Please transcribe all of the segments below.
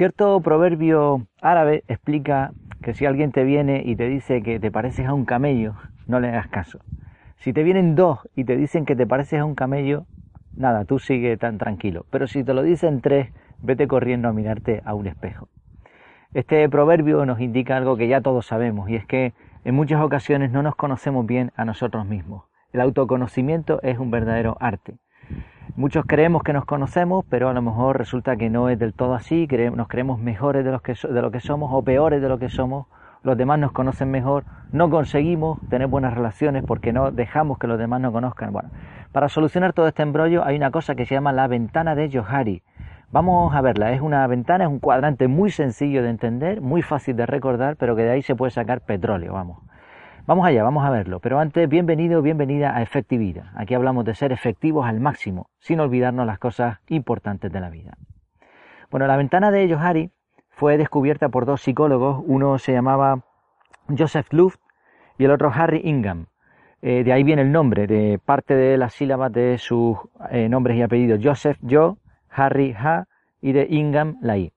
Cierto proverbio árabe explica que si alguien te viene y te dice que te pareces a un camello, no le hagas caso. Si te vienen dos y te dicen que te pareces a un camello, nada, tú sigue tan tranquilo. Pero si te lo dicen tres, vete corriendo a mirarte a un espejo. Este proverbio nos indica algo que ya todos sabemos, y es que en muchas ocasiones no nos conocemos bien a nosotros mismos. El autoconocimiento es un verdadero arte. Muchos creemos que nos conocemos, pero a lo mejor resulta que no es del todo así, nos creemos mejores de, lo que somos o peores de lo que somos, los demás nos conocen mejor, no conseguimos tener buenas relaciones porque no dejamos que los demás nos conozcan. Bueno, para solucionar todo este embrollo hay una cosa que se llama la ventana de Johari. Vamos a verla, es una ventana, es un cuadrante muy sencillo de entender, muy fácil de recordar, pero que de ahí se puede sacar petróleo, vamos. Vamos allá, vamos a verlo. Pero antes, bienvenido, bienvenida a Efectividad. Aquí hablamos de ser efectivos al máximo, sin olvidarnos las cosas importantes de la vida. Bueno, la ventana de Johari fue descubierta por dos psicólogos. Uno se llamaba Joseph Luft y el otro Harry Ingham. Eh, de ahí viene el nombre, de parte de las sílabas de sus eh, nombres y apellidos. Joseph, yo, Harry, ha, y de Ingham, la i.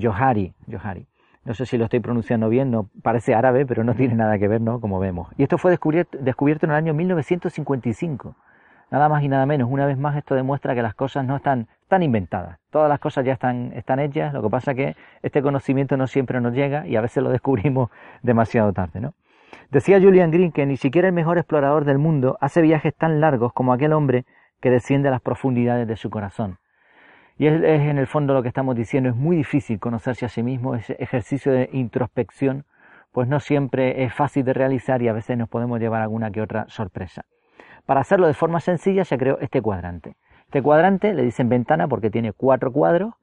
Johari, Johari. No sé si lo estoy pronunciando bien, no parece árabe, pero no tiene nada que ver, ¿no? Como vemos. Y esto fue descubierto, en el año 1955. Nada más y nada menos. Una vez más, esto demuestra que las cosas no están, tan inventadas. Todas las cosas ya están, están hechas. Lo que pasa es que este conocimiento no siempre nos llega y a veces lo descubrimos demasiado tarde, ¿no? Decía Julian Green que ni siquiera el mejor explorador del mundo hace viajes tan largos como aquel hombre que desciende a las profundidades de su corazón. Y es, en el fondo lo que estamos diciendo, es muy difícil conocerse a sí mismo, ese ejercicio de introspección, pues no siempre es fácil de realizar y a veces nos podemos llevar alguna que otra sorpresa. Para hacerlo de forma sencilla se creó este cuadrante. Este cuadrante le dicen ventana porque tiene cuatro cuadros.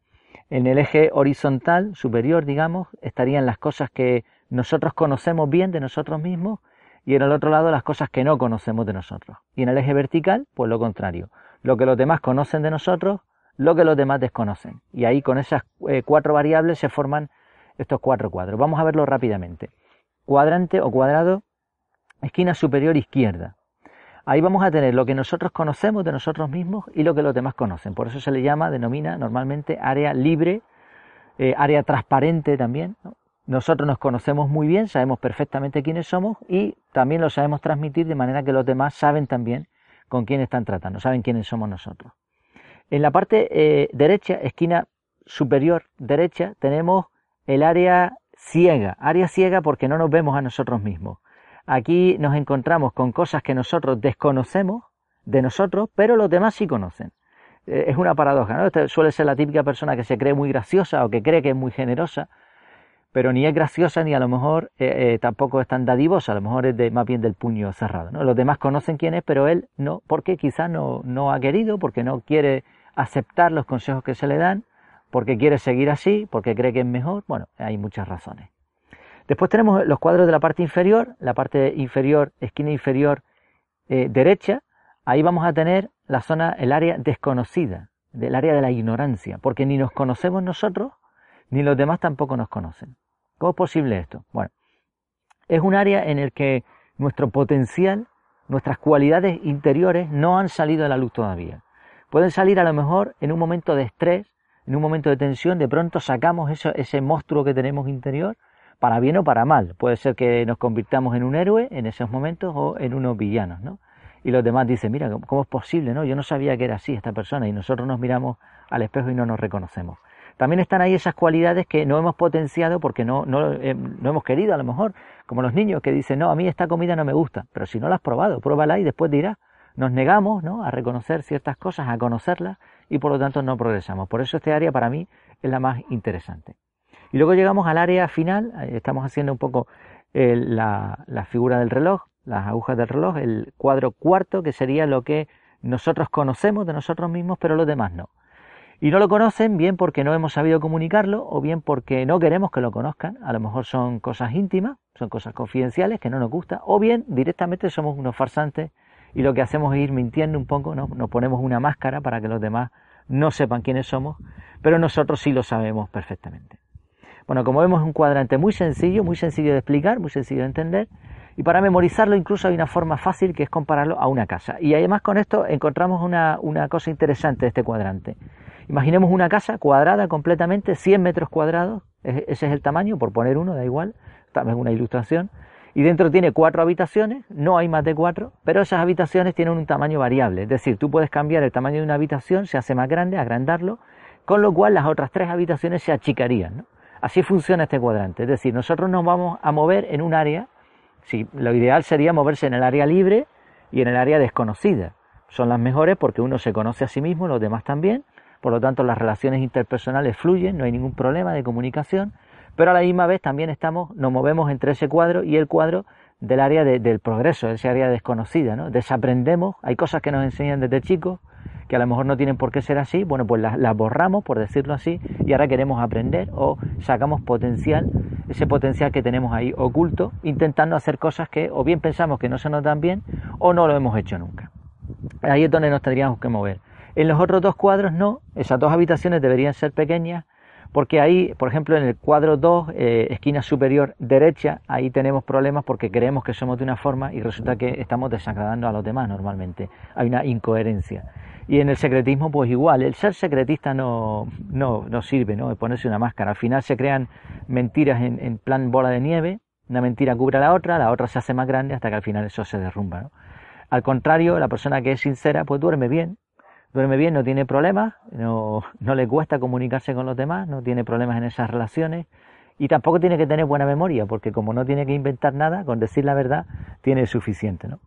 En el eje horizontal superior, digamos, estarían las cosas que nosotros conocemos bien de nosotros mismos y en el otro lado las cosas que no conocemos de nosotros. Y en el eje vertical, pues lo contrario. Lo que los demás conocen de nosotros lo que los demás desconocen. Y ahí con esas eh, cuatro variables se forman estos cuatro cuadros. Vamos a verlo rápidamente. Cuadrante o cuadrado, esquina superior izquierda. Ahí vamos a tener lo que nosotros conocemos de nosotros mismos y lo que los demás conocen. Por eso se le llama, denomina normalmente área libre, eh, área transparente también. Nosotros nos conocemos muy bien, sabemos perfectamente quiénes somos y también lo sabemos transmitir de manera que los demás saben también con quién están tratando, saben quiénes somos nosotros. En la parte eh, derecha, esquina superior derecha, tenemos el área ciega, área ciega porque no nos vemos a nosotros mismos. Aquí nos encontramos con cosas que nosotros desconocemos de nosotros, pero los demás sí conocen. Eh, es una paradoja, ¿no? Suele ser la típica persona que se cree muy graciosa o que cree que es muy generosa, pero ni es graciosa ni a lo mejor eh, tampoco es tan dadivosa, a lo mejor es de, más bien del puño cerrado. ¿no? Los demás conocen quién es, pero él no, porque quizás no, no ha querido, porque no quiere aceptar los consejos que se le dan, porque quiere seguir así, porque cree que es mejor. Bueno, hay muchas razones. Después tenemos los cuadros de la parte inferior, la parte inferior, esquina inferior eh, derecha. Ahí vamos a tener la zona, el área desconocida, del área de la ignorancia, porque ni nos conocemos nosotros, ni los demás tampoco nos conocen. ¿Cómo es posible esto? Bueno, es un área en el que nuestro potencial, nuestras cualidades interiores no han salido a la luz todavía. Pueden salir a lo mejor en un momento de estrés, en un momento de tensión, de pronto sacamos ese monstruo que tenemos interior, para bien o para mal. Puede ser que nos convirtamos en un héroe en esos momentos o en unos villanos, ¿no? Y los demás dicen, mira, ¿cómo es posible? no Yo no sabía que era así esta persona y nosotros nos miramos al espejo y no nos reconocemos. También están ahí esas cualidades que no hemos potenciado porque no, no, eh, no hemos querido a lo mejor, como los niños que dicen, no, a mí esta comida no me gusta, pero si no la has probado, pruébala y después dirás, nos negamos ¿no? a reconocer ciertas cosas, a conocerlas y por lo tanto no progresamos. Por eso este área para mí es la más interesante. Y luego llegamos al área final, estamos haciendo un poco eh, la, la figura del reloj, las agujas del reloj, el cuadro cuarto, que sería lo que nosotros conocemos de nosotros mismos, pero los demás no. Y no lo conocen bien porque no hemos sabido comunicarlo o bien porque no queremos que lo conozcan. A lo mejor son cosas íntimas, son cosas confidenciales que no nos gusta, o bien directamente somos unos farsantes y lo que hacemos es ir mintiendo un poco, ¿no? nos ponemos una máscara para que los demás no sepan quiénes somos, pero nosotros sí lo sabemos perfectamente. Bueno, como vemos es un cuadrante muy sencillo, muy sencillo de explicar, muy sencillo de entender, y para memorizarlo incluso hay una forma fácil que es compararlo a una casa. Y además con esto encontramos una, una cosa interesante de este cuadrante, Imaginemos una casa cuadrada completamente, 100 metros cuadrados, ese es el tamaño, por poner uno, da igual, también una ilustración, y dentro tiene cuatro habitaciones, no hay más de cuatro, pero esas habitaciones tienen un tamaño variable, es decir, tú puedes cambiar el tamaño de una habitación, se hace más grande, agrandarlo, con lo cual las otras tres habitaciones se achicarían. Así funciona este cuadrante, es decir, nosotros nos vamos a mover en un área, si lo ideal sería moverse en el área libre y en el área desconocida. Son las mejores porque uno se conoce a sí mismo, los demás también, por lo tanto las relaciones interpersonales fluyen, no hay ningún problema de comunicación pero a la misma vez también estamos, nos movemos entre ese cuadro y el cuadro del área del progreso, ese área desconocida, ¿no? Desaprendemos, hay cosas que nos enseñan desde chicos que a lo mejor no tienen por qué ser así, bueno, pues las, borramos, por decirlo así, y ahora queremos aprender o sacamos potencial, ese potencial que tenemos ahí oculto, intentando hacer cosas que o bien pensamos que no se nos dan bien o no lo hemos hecho nunca. Ahí es donde nos tendríamos que mover. En los otros dos cuadros no, esas dos habitaciones deberían ser pequeñas, porque ahí, por ejemplo, en el cuadro 2, eh, esquina superior derecha, ahí tenemos problemas porque creemos que somos de una forma y resulta que estamos desagradando a los demás normalmente. Hay una incoherencia. Y en el secretismo, pues igual, el ser secretista no, no, no sirve, ¿no? Ponerse una máscara. Al final se crean mentiras en, plan bola de nieve, una mentira cubre a la otra, la otra se hace más grande hasta que al final eso se derrumba. Al contrario, la persona que es sincera, pues duerme bien, duerme bien, no tiene problemas, no, no le cuesta comunicarse con los demás, no tiene problemas en esas relaciones y tampoco tiene que tener buena memoria, porque como no tiene que inventar nada, con decir la verdad tiene suficiente. ¿no?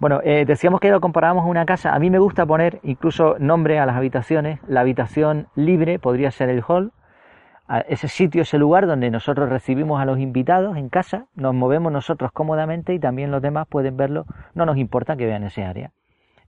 Bueno, eh, decíamos que lo comparábamos a una casa. A mí me gusta poner incluso nombre a las habitaciones. La habitación libre podría ser el hall. Ese sitio, ese lugar donde nosotros recibimos a los invitados en casa, nos movemos nosotros cómodamente y también los demás pueden verlo. No nos importa que vean ese área.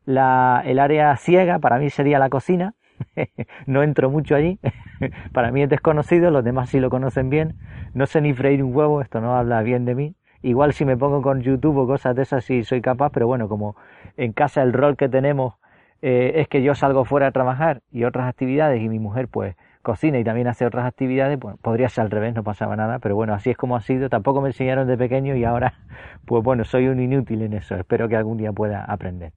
La, el área ciega para mí sería la cocina. no entro mucho allí. para mí es desconocido, los demás sí lo conocen bien. No sé ni freír un huevo, esto no habla bien de mí. Igual si me pongo con YouTube o cosas de esas sí soy capaz, pero bueno, como en casa el rol que tenemos eh, es que yo salgo fuera a trabajar y otras actividades y mi mujer pues cocina y también hace otras actividades, pues podría ser al revés, no pasaba nada, pero bueno, así es como ha sido, tampoco me enseñaron de pequeño y ahora pues bueno, soy un inútil en eso, espero que algún día pueda aprender.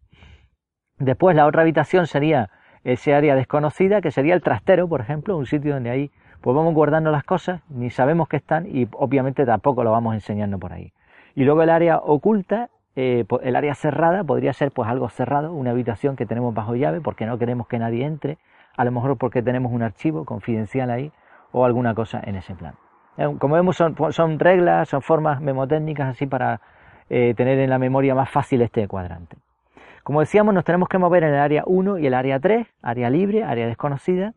Después la otra habitación sería ese área desconocida, que sería el trastero, por ejemplo, un sitio donde ahí pues vamos guardando las cosas, ni sabemos que están y obviamente tampoco lo vamos enseñando por ahí. Y luego el área oculta, eh, el área cerrada, podría ser pues algo cerrado, una habitación que tenemos bajo llave porque no queremos que nadie entre, a lo mejor porque tenemos un archivo confidencial ahí o alguna cosa en ese plan. Eh, como vemos son, son reglas, son formas memotécnicas así para eh, tener en la memoria más fácil este cuadrante. Como decíamos, nos tenemos que mover en el área 1 y el área 3, área libre, área desconocida,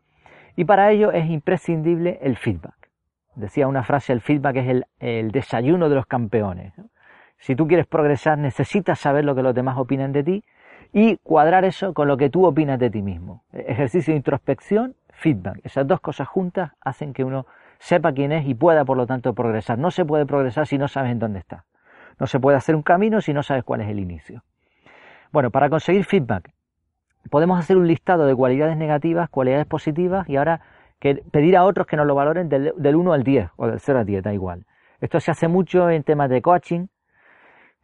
y para ello es imprescindible el feedback. Decía una frase, el feedback es el, desayuno de los campeones. Si tú quieres progresar, necesitas saber lo que los demás opinan de ti y cuadrar eso con lo que tú opinas de ti mismo. Ejercicio de introspección, feedback. Esas dos cosas juntas hacen que uno sepa quién es y pueda, por lo tanto, progresar. No se puede progresar si no sabes en dónde está. No se puede hacer un camino si no sabes cuál es el inicio. Bueno, para conseguir feedback, podemos hacer un listado de cualidades negativas, cualidades positivas y ahora que pedir a otros que nos lo valoren del, 1 al 10 o del 0 al 10, da igual. Esto se hace mucho en temas de coaching,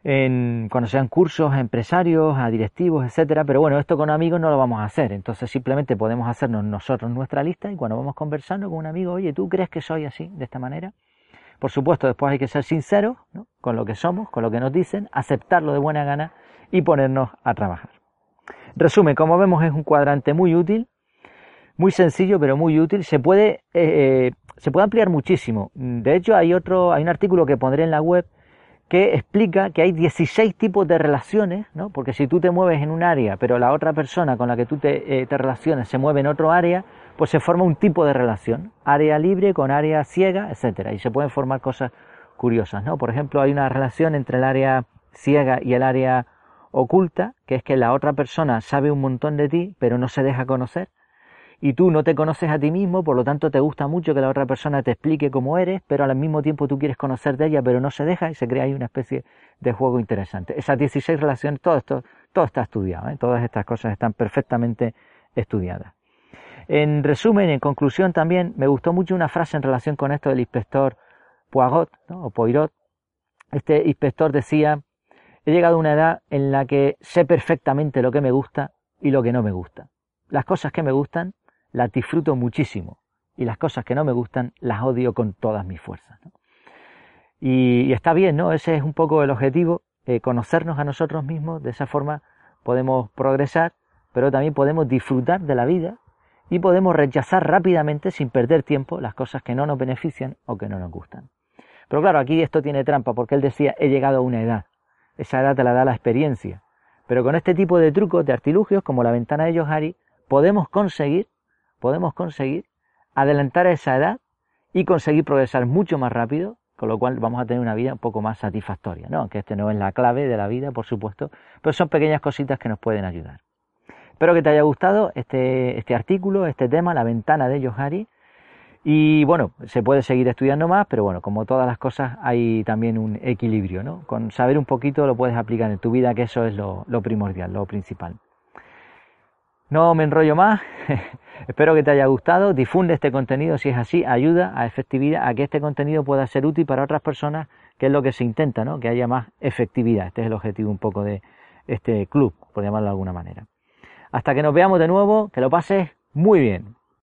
en, cuando sean cursos a empresarios, a directivos, etcétera, pero bueno, esto con amigos no lo vamos a hacer, entonces simplemente podemos hacernos nosotros nuestra lista y cuando vamos conversando con un amigo, oye, ¿tú crees que soy así, de esta manera? Por supuesto, después hay que ser sinceros con lo que somos, con lo que nos dicen, aceptarlo de buena gana y ponernos a trabajar. Resumen, como vemos es un cuadrante muy útil, muy sencillo pero muy útil. Se puede, eh, eh, se puede ampliar muchísimo. De hecho, hay otro, hay un artículo que pondré en la web que explica que hay 16 tipos de relaciones, ¿no? porque si tú te mueves en un área, pero la otra persona con la que tú te, eh, te relacionas se mueve en otro área, pues se forma un tipo de relación, área libre con área ciega, etcétera, y se pueden formar cosas curiosas, ¿no? Por ejemplo, hay una relación entre el área ciega y el área oculta, que es que la otra persona sabe un montón de ti, pero no se deja conocer, y tú no te conoces a ti mismo, por lo tanto te gusta mucho que la otra persona te explique cómo eres, pero al mismo tiempo tú quieres conocer de ella, pero no se deja y se crea ahí una especie de juego interesante. Esas 16 relaciones, todo esto, todo está estudiado, ¿eh? todas estas cosas están perfectamente estudiadas. En resumen, en conclusión también, me gustó mucho una frase en relación con esto del inspector Poirot, o Poirot. Este inspector decía, he llegado a una edad en la que sé perfectamente lo que me gusta y lo que no me gusta. Las cosas que me gustan las disfruto muchísimo y las cosas que no me gustan las odio con todas mis fuerzas. Y, está bien, ¿no? Ese es un poco el objetivo, eh, conocernos a nosotros mismos, de esa forma podemos progresar, pero también podemos disfrutar de la vida y podemos rechazar rápidamente, sin perder tiempo, las cosas que no nos benefician o que no nos gustan. Pero claro, aquí esto tiene trampa, porque él decía, he llegado a una edad. Esa edad te la da la experiencia. Pero con este tipo de trucos, de artilugios, como la ventana de Johari, podemos conseguir, podemos conseguir adelantar a esa edad y conseguir progresar mucho más rápido, con lo cual vamos a tener una vida un poco más satisfactoria, ¿no? Aunque este no es la clave de la vida, por supuesto, pero son pequeñas cositas que nos pueden ayudar. Espero que te haya gustado este, este artículo, este tema, la ventana de Johari. Y bueno, se puede seguir estudiando más, pero bueno, como todas las cosas hay también un equilibrio, ¿no? Con saber un poquito lo puedes aplicar en tu vida, que eso es lo, lo primordial, lo principal. No me enrollo más, espero que te haya gustado, difunde este contenido si es así, ayuda a efectividad, a que este contenido pueda ser útil para otras personas, que es lo que se intenta, ¿no? Que haya más efectividad, este es el objetivo un poco de este club, por llamarlo de alguna manera. Hasta que nos veamos de nuevo, que lo pases muy bien.